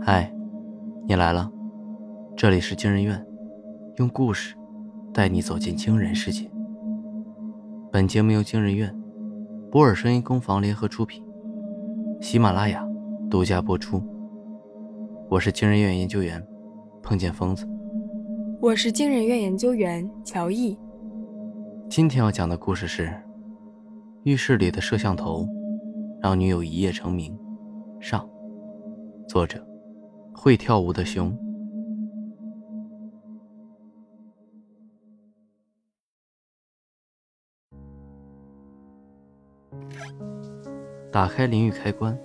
嗨，你来了，这里是惊人院，用故事带你走进惊人世界。本节目由惊人院、博尔声音工坊联合出品，喜马拉雅独家播出。我是惊人院研究员，碰见疯子。我是惊人院研究员乔毅。今天要讲的故事是：浴室里的摄像头让女友一夜成名。上，作者。会跳舞的熊。打开淋浴开关，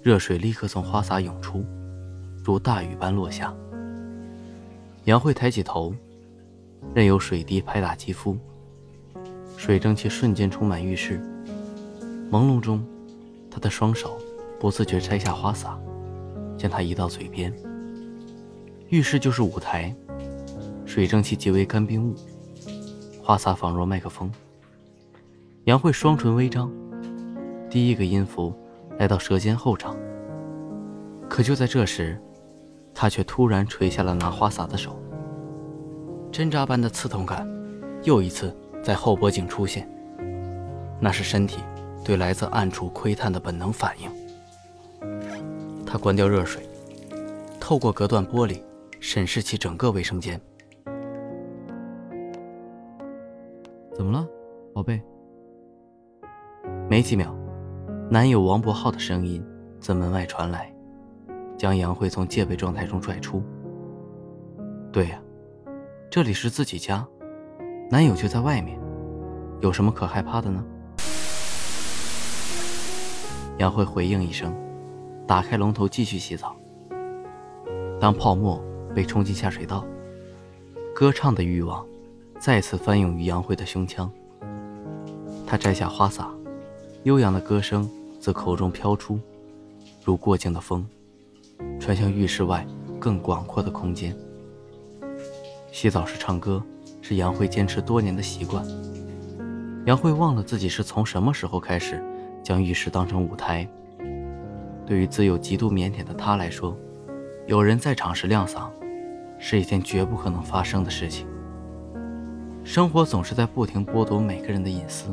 热水立刻从花洒涌出，如大雨般落下。杨慧抬起头，任由水滴拍打肌肤，水蒸气瞬间充满浴室。朦胧中，她的双手不自觉摘下花洒。将它移到嘴边。浴室就是舞台，水蒸气即为干冰雾，花洒仿若麦克风。杨慧双唇微张，第一个音符来到舌尖后场。可就在这时，她却突然垂下了拿花洒的手。针扎般的刺痛感，又一次在后脖颈出现。那是身体对来自暗处窥探的本能反应。他关掉热水，透过隔断玻璃审视起整个卫生间。怎么了，宝贝？没几秒，男友王博浩的声音自门外传来，将杨慧从戒备状态中拽出。对呀，这里是自己家，男友就在外面，有什么可害怕的呢？杨慧回应一声。打开龙头继续洗澡。当泡沫被冲进下水道，歌唱的欲望再次翻涌于杨慧的胸腔。她摘下花洒，悠扬的歌声自口中飘出，如过境的风，传向浴室外更广阔的空间。洗澡时唱歌是杨慧坚持多年的习惯。杨慧忘了自己是从什么时候开始将浴室当成舞台。对于自幼极度腼腆的他来说，有人在场时亮嗓，是一件绝不可能发生的事情。生活总是在不停剥夺每个人的隐私，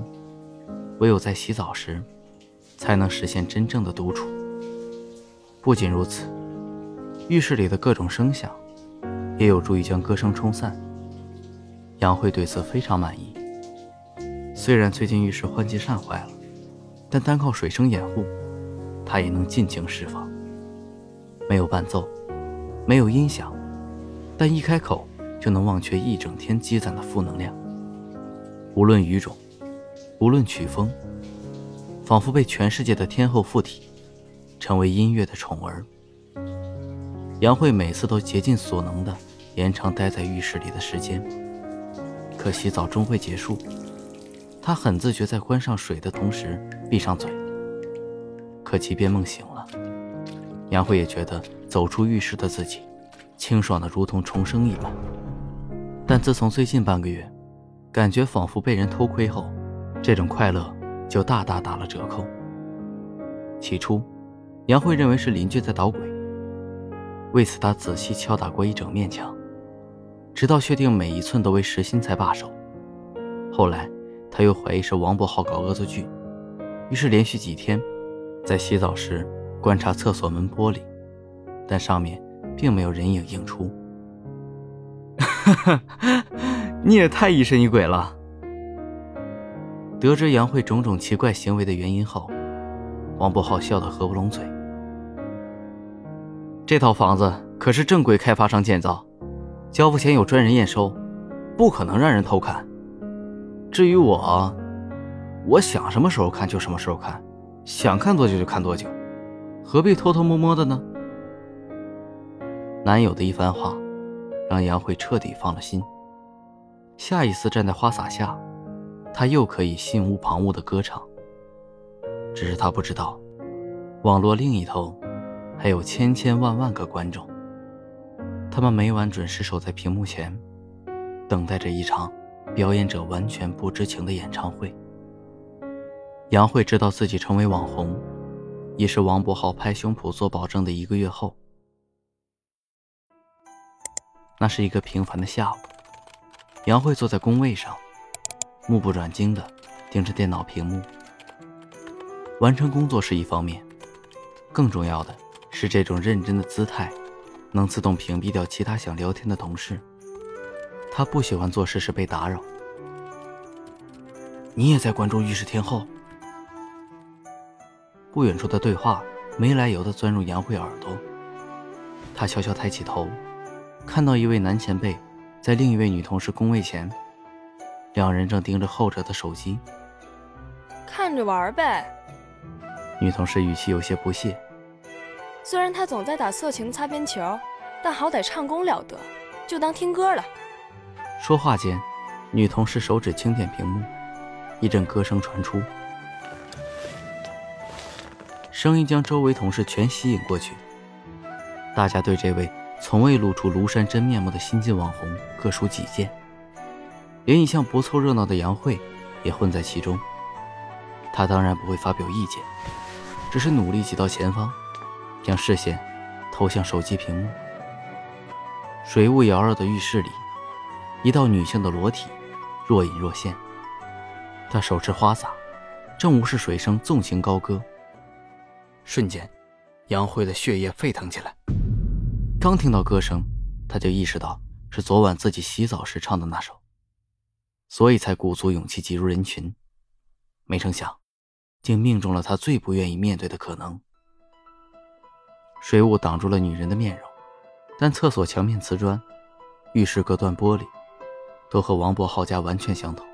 唯有在洗澡时，才能实现真正的独处。不仅如此，浴室里的各种声响，也有助于将歌声冲散。杨慧对此非常满意。虽然最近浴室换气扇坏了，但单靠水声掩护。他也能尽情释放。没有伴奏，没有音响，但一开口就能忘却一整天积攒的负能量。无论语种，无论曲风，仿佛被全世界的天后附体，成为音乐的宠儿。杨慧每次都竭尽所能的延长待在浴室里的时间，可洗澡终会结束。她很自觉在关上水的同时闭上嘴。可即便梦醒了，杨慧也觉得走出浴室的自己，清爽的如同重生一般。但自从最近半个月，感觉仿佛被人偷窥后，这种快乐就大大打了折扣。起初，杨慧认为是邻居在捣鬼，为此她仔细敲打过一整面墙，直到确定每一寸都为实心才罢手。后来，她又怀疑是王博浩搞恶作剧，于是连续几天。在洗澡时观察厕所门玻璃，但上面并没有人影映出。你也太疑神疑鬼了。得知杨慧种种奇怪行为的原因后，王博浩笑得合不拢嘴。这套房子可是正规开发商建造，交付前有专人验收，不可能让人偷看。至于我，我想什么时候看就什么时候看。想看多久就看多久，何必偷偷摸摸的呢？男友的一番话，让杨慧彻底放了心。下一次站在花洒下，她又可以心无旁骛的歌唱。只是她不知道，网络另一头，还有千千万万个观众，他们每晚准时守在屏幕前，等待着一场表演者完全不知情的演唱会。杨慧知道自己成为网红，已是王博浩拍胸脯做保证的一个月后，那是一个平凡的下午，杨慧坐在工位上，目不转睛地盯着电脑屏幕。完成工作是一方面，更重要的是这种认真的姿态，能自动屏蔽掉其他想聊天的同事。他不喜欢做事时被打扰。你也在关注浴室天后？不远处的对话没来由地钻入杨慧耳朵。她悄悄抬起头，看到一位男前辈在另一位女同事工位前，两人正盯着后者的手机，看着玩呗。女同事语气有些不屑。虽然他总在打色情擦边球，但好歹唱功了得，就当听歌了。说话间，女同事手指轻点屏幕，一阵歌声传出，声音将周围同事全吸引过去。大家对这位从未露出庐山真面目的新晋网红各抒己见，连一向不凑热闹的杨慧也混在其中。她当然不会发表意见，只是努力挤到前方，将视线投向手机屏幕。水雾缭绕的浴室里，一道女性的裸体若隐若现。她手持花洒，正无视水声纵情高歌。瞬间，杨慧的血液沸腾起来。刚听到歌声，他就意识到是昨晚自己洗澡时唱的那首，所以才鼓足勇气挤入人群。没成想，竟命中了他最不愿意面对的可能。水雾挡住了女人的面容，但厕所墙面瓷砖、浴室隔断玻璃，都和王博浩家完全相同。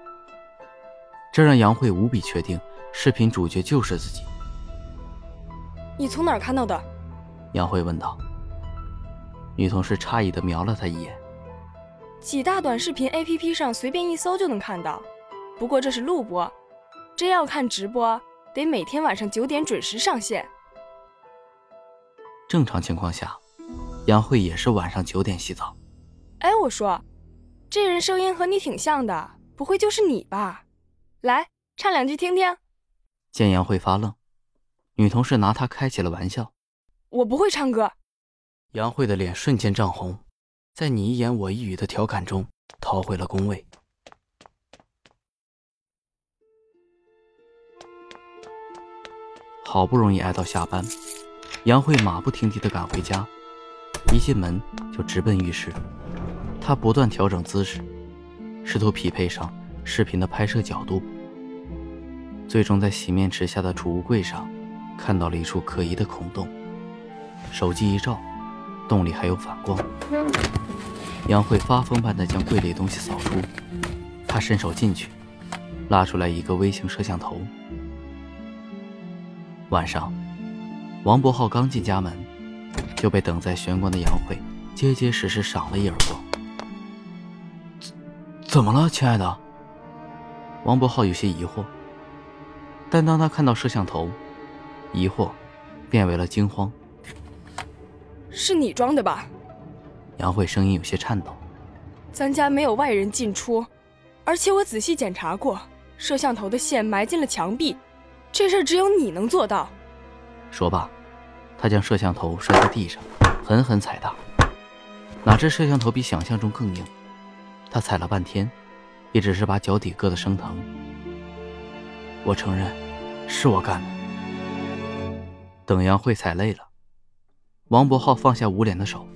这让杨慧无比确定，视频主角就是自己。你从哪儿看到的？杨慧问道。女同事诧异的瞄了他一眼。几大短视频 APP 上随便一搜就能看到，不过这是录播，真要看直播，得每天晚上九点准时上线。正常情况下，杨慧也是晚上九点洗澡。哎，我说，这人声音和你挺像的，不会就是你吧？来，唱两句听听。见杨慧发愣，女同事拿她开起了玩笑。我不会唱歌。杨慧的脸瞬间涨红，在你一言我一语的调侃中逃回了工位。好不容易挨到下班，杨慧马不停蹄的赶回家，一进门就直奔浴室。她不断调整姿势，试图匹配上视频的拍摄角度，最终在洗面池下的储物柜上看到了一处可疑的孔洞，手机一照。洞里还有反光，杨慧发疯般的将柜里东西扫出，她伸手进去，拉出来一个微型摄像头。晚上，王博浩刚进家门，就被等在玄关的杨慧结结实实赏了一耳光。怎怎么了，亲爱的？王博浩有些疑惑，但当他看到摄像头，疑惑变为了惊慌。是你装的吧？杨慧声音有些颤抖。咱家没有外人进出，而且我仔细检查过，摄像头的线埋进了墙壁，这事只有你能做到。说罢，他将摄像头摔在地上，狠狠踩踏。哪知摄像头比想象中更硬，他踩了半天，也只是把脚底硌得生疼。我承认，是我干的。等杨慧踩累了。王博浩放下捂脸的手，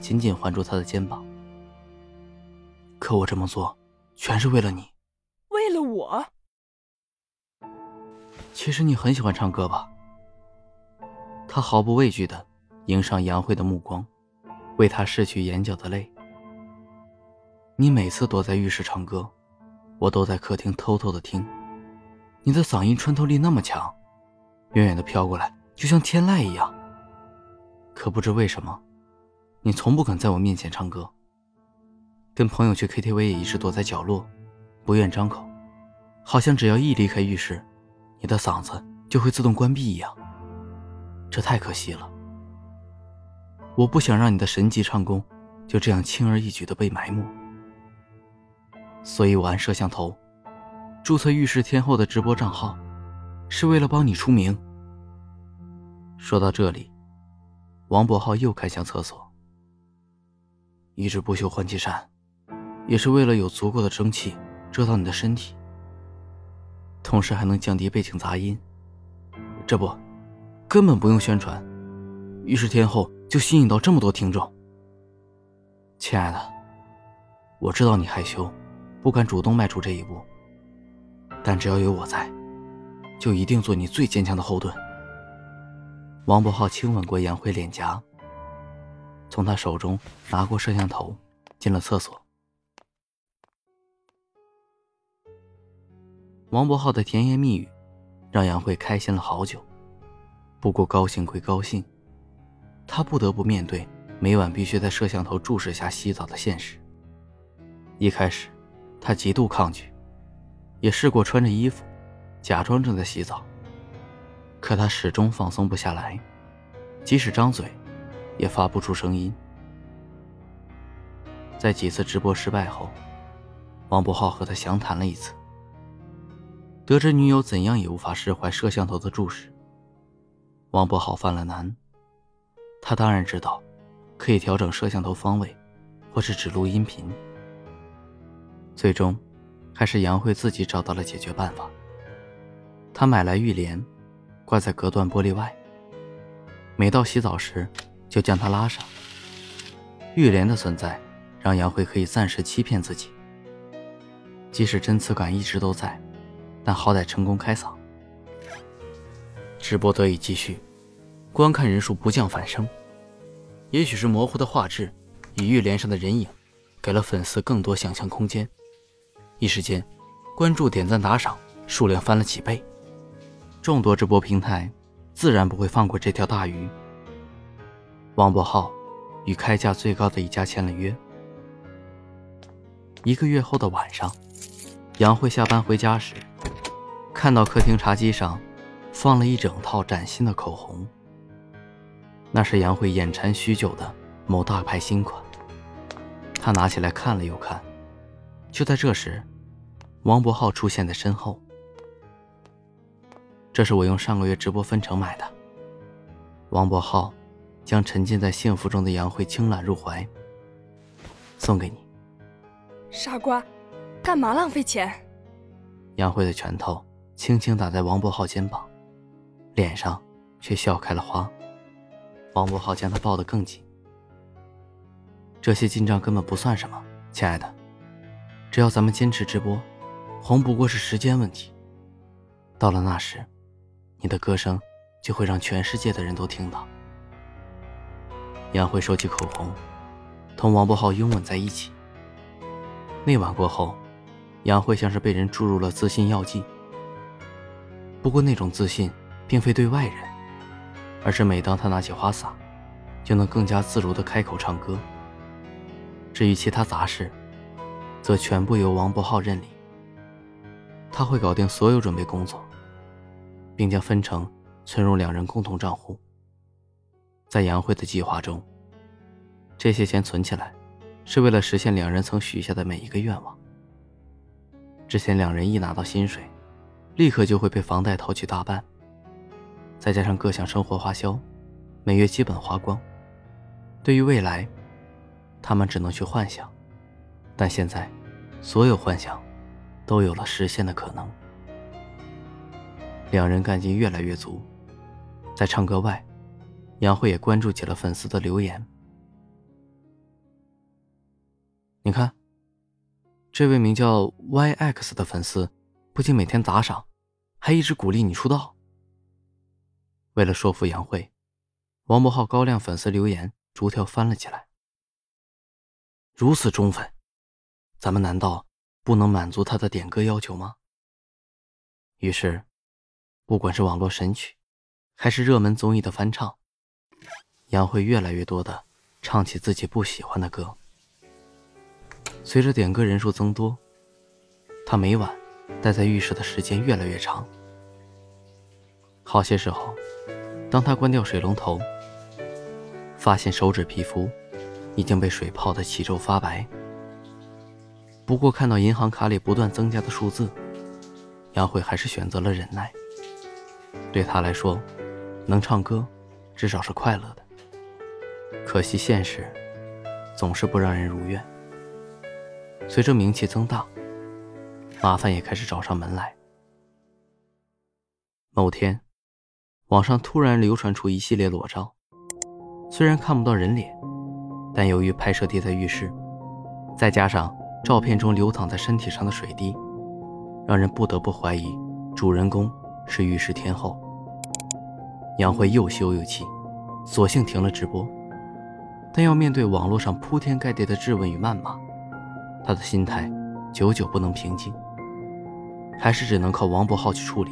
紧紧环住她的肩膀。可我这么做，全是为了你，为了我。其实你很喜欢唱歌吧？他毫不畏惧的迎上杨慧的目光，为她拭去眼角的泪。你每次躲在浴室唱歌，我都在客厅偷偷的听。你的嗓音穿透力那么强，远远的飘过来，就像天籁一样。可不知为什么，你从不肯在我面前唱歌。跟朋友去 KTV 也一直躲在角落，不愿张口，好像只要一离开浴室，你的嗓子就会自动关闭一样。这太可惜了。我不想让你的神级唱功就这样轻而易举的被埋没，所以我按摄像头注册浴室天后的直播账号，是为了帮你出名。说到这里。王博浩又看向厕所，一直不修换气扇，也是为了有足够的蒸汽遮到你的身体，同时还能降低背景杂音。这不，根本不用宣传，于是天后就吸引到这么多听众。亲爱的，我知道你害羞，不敢主动迈出这一步，但只要有我在，就一定做你最坚强的后盾。王博浩亲吻过杨慧脸颊，从她手中拿过摄像头，进了厕所。王博浩的甜言蜜语，让杨慧开心了好久。不过高兴归高兴，她不得不面对每晚必须在摄像头注视下洗澡的现实。一开始，她极度抗拒，也试过穿着衣服，假装正在洗澡。可他始终放松不下来，即使张嘴，也发不出声音。在几次直播失败后，王博浩和他详谈了一次。得知女友怎样也无法释怀摄像头的注视，王博浩犯了难。他当然知道，可以调整摄像头方位，或是只录音频。最终，还是杨慧自己找到了解决办法。他买来浴帘。挂在隔断玻璃外。每到洗澡时，就将它拉上。浴帘的存在，让杨慧可以暂时欺骗自己。即使针刺感一直都在，但好歹成功开嗓。直播得以继续，观看人数不降反升。也许是模糊的画质与浴帘上的人影，给了粉丝更多想象空间。一时间，关注、点赞、打赏数量翻了几倍。众多直播平台自然不会放过这条大鱼。王博浩与开价最高的一家签了约。一个月后的晚上，杨慧下班回家时，看到客厅茶几上放了一整套崭新的口红。那是杨慧眼馋许久的某大牌新款。她拿起来看了又看。就在这时，王博浩出现在身后。这是我用上个月直播分成买的。王博浩将沉浸在幸福中的杨慧轻揽入怀，送给你。傻瓜，干嘛浪费钱？杨慧的拳头轻轻打在王博浩肩膀，脸上却笑开了花。王博浩将她抱得更紧。这些进账根本不算什么，亲爱的，只要咱们坚持直播，红不过是时间问题。到了那时。你的歌声就会让全世界的人都听到。杨慧收起口红，同王博浩拥吻在一起。那晚过后，杨慧像是被人注入了自信药剂。不过那种自信并非对外人，而是每当她拿起花洒，就能更加自如地开口唱歌。至于其他杂事，则全部由王博浩认领。他会搞定所有准备工作。并将分成存入两人共同账户。在杨慧的计划中，这些钱存起来，是为了实现两人曾许下的每一个愿望。之前两人一拿到薪水，立刻就会被房贷掏去大半，再加上各项生活花销，每月基本花光。对于未来，他们只能去幻想，但现在，所有幻想，都有了实现的可能。两人干劲越来越足，在唱歌外，杨慧也关注起了粉丝的留言。你看，这位名叫 YX 的粉丝，不仅每天打赏，还一直鼓励你出道。为了说服杨慧，王博浩高亮粉丝留言逐条翻了起来。如此忠粉，咱们难道不能满足他的点歌要求吗？于是。不管是网络神曲，还是热门综艺的翻唱，杨慧越来越多的唱起自己不喜欢的歌。随着点歌人数增多，她每晚待在浴室的时间越来越长。好些时候，当她关掉水龙头，发现手指皮肤已经被水泡得起皱发白。不过看到银行卡里不断增加的数字，杨慧还是选择了忍耐。对他来说，能唱歌，至少是快乐的。可惜现实，总是不让人如愿。随着名气增大，麻烦也开始找上门来。某天，网上突然流传出一系列裸照，虽然看不到人脸，但由于拍摄地在浴室，再加上照片中流淌在身体上的水滴，让人不得不怀疑主人公是玉石天后。杨慧又羞又气，索性停了直播。但要面对网络上铺天盖地的质问与谩骂，他的心态久久不能平静，还是只能靠王博浩去处理。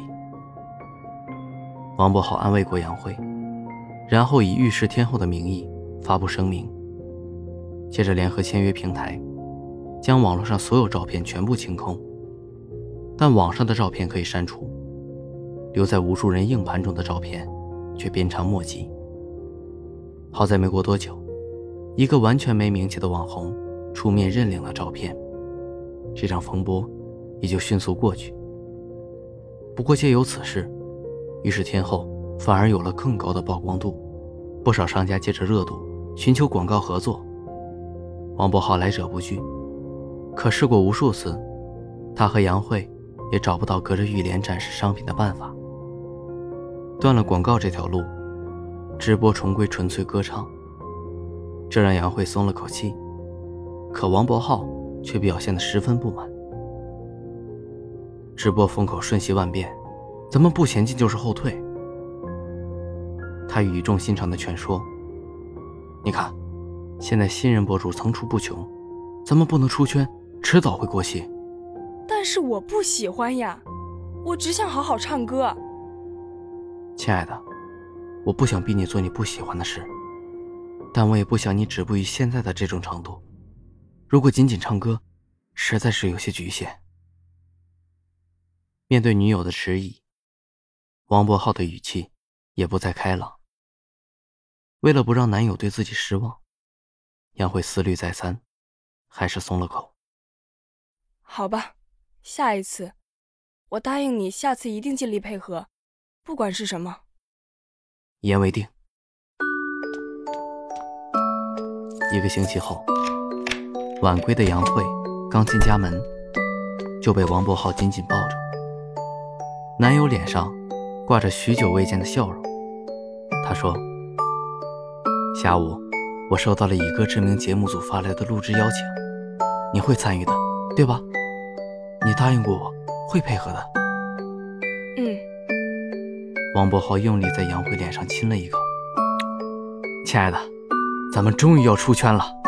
王博浩安慰过杨慧，然后以玉石天后的名义发布声明，接着联合签约平台，将网络上所有照片全部清空，但网上的照片可以删除，留在无数人硬盘中的照片却鞭长莫及。好在没过多久。一个完全没名气的网红出面认领了照片，这场风波也就迅速过去。不过，借由此事，于是天后反而有了更高的曝光度，不少商家借着热度寻求广告合作。王博浩来者不拒，可试过无数次，他和杨慧也找不到隔着浴帘展示商品的办法。断了广告这条路，直播重归纯粹歌唱。这让杨慧松了口气，可王博浩却表现得十分不满。直播风口瞬息万变，咱们不前进就是后退。他语重心长地劝说：“你看，现在新人博主层出不穷，咱们不能出圈，迟早会过气。”但是我不喜欢呀，我只想好好唱歌。亲爱的，我不想逼你做你不喜欢的事。但我也不想你止步于现在的这种程度。如果仅仅唱歌，实在是有些局限。面对女友的迟疑，王博浩的语气也不再开朗。为了不让男友对自己失望，杨慧思虑再三，还是松了口。好吧，下一次，我答应你，下次一定尽力配合，不管是什么。一言为定。一个星期后，晚归的杨慧刚进家门，就被王博浩紧紧抱着。男友脸上挂着许久未见的笑容。他说：“下午我收到了以歌知名节目组发来的录制邀请，你会参与的，对吧？你答应过我会配合的。”王博豪用力在杨慧脸上亲了一口。亲爱的。咱们终于要出圈了。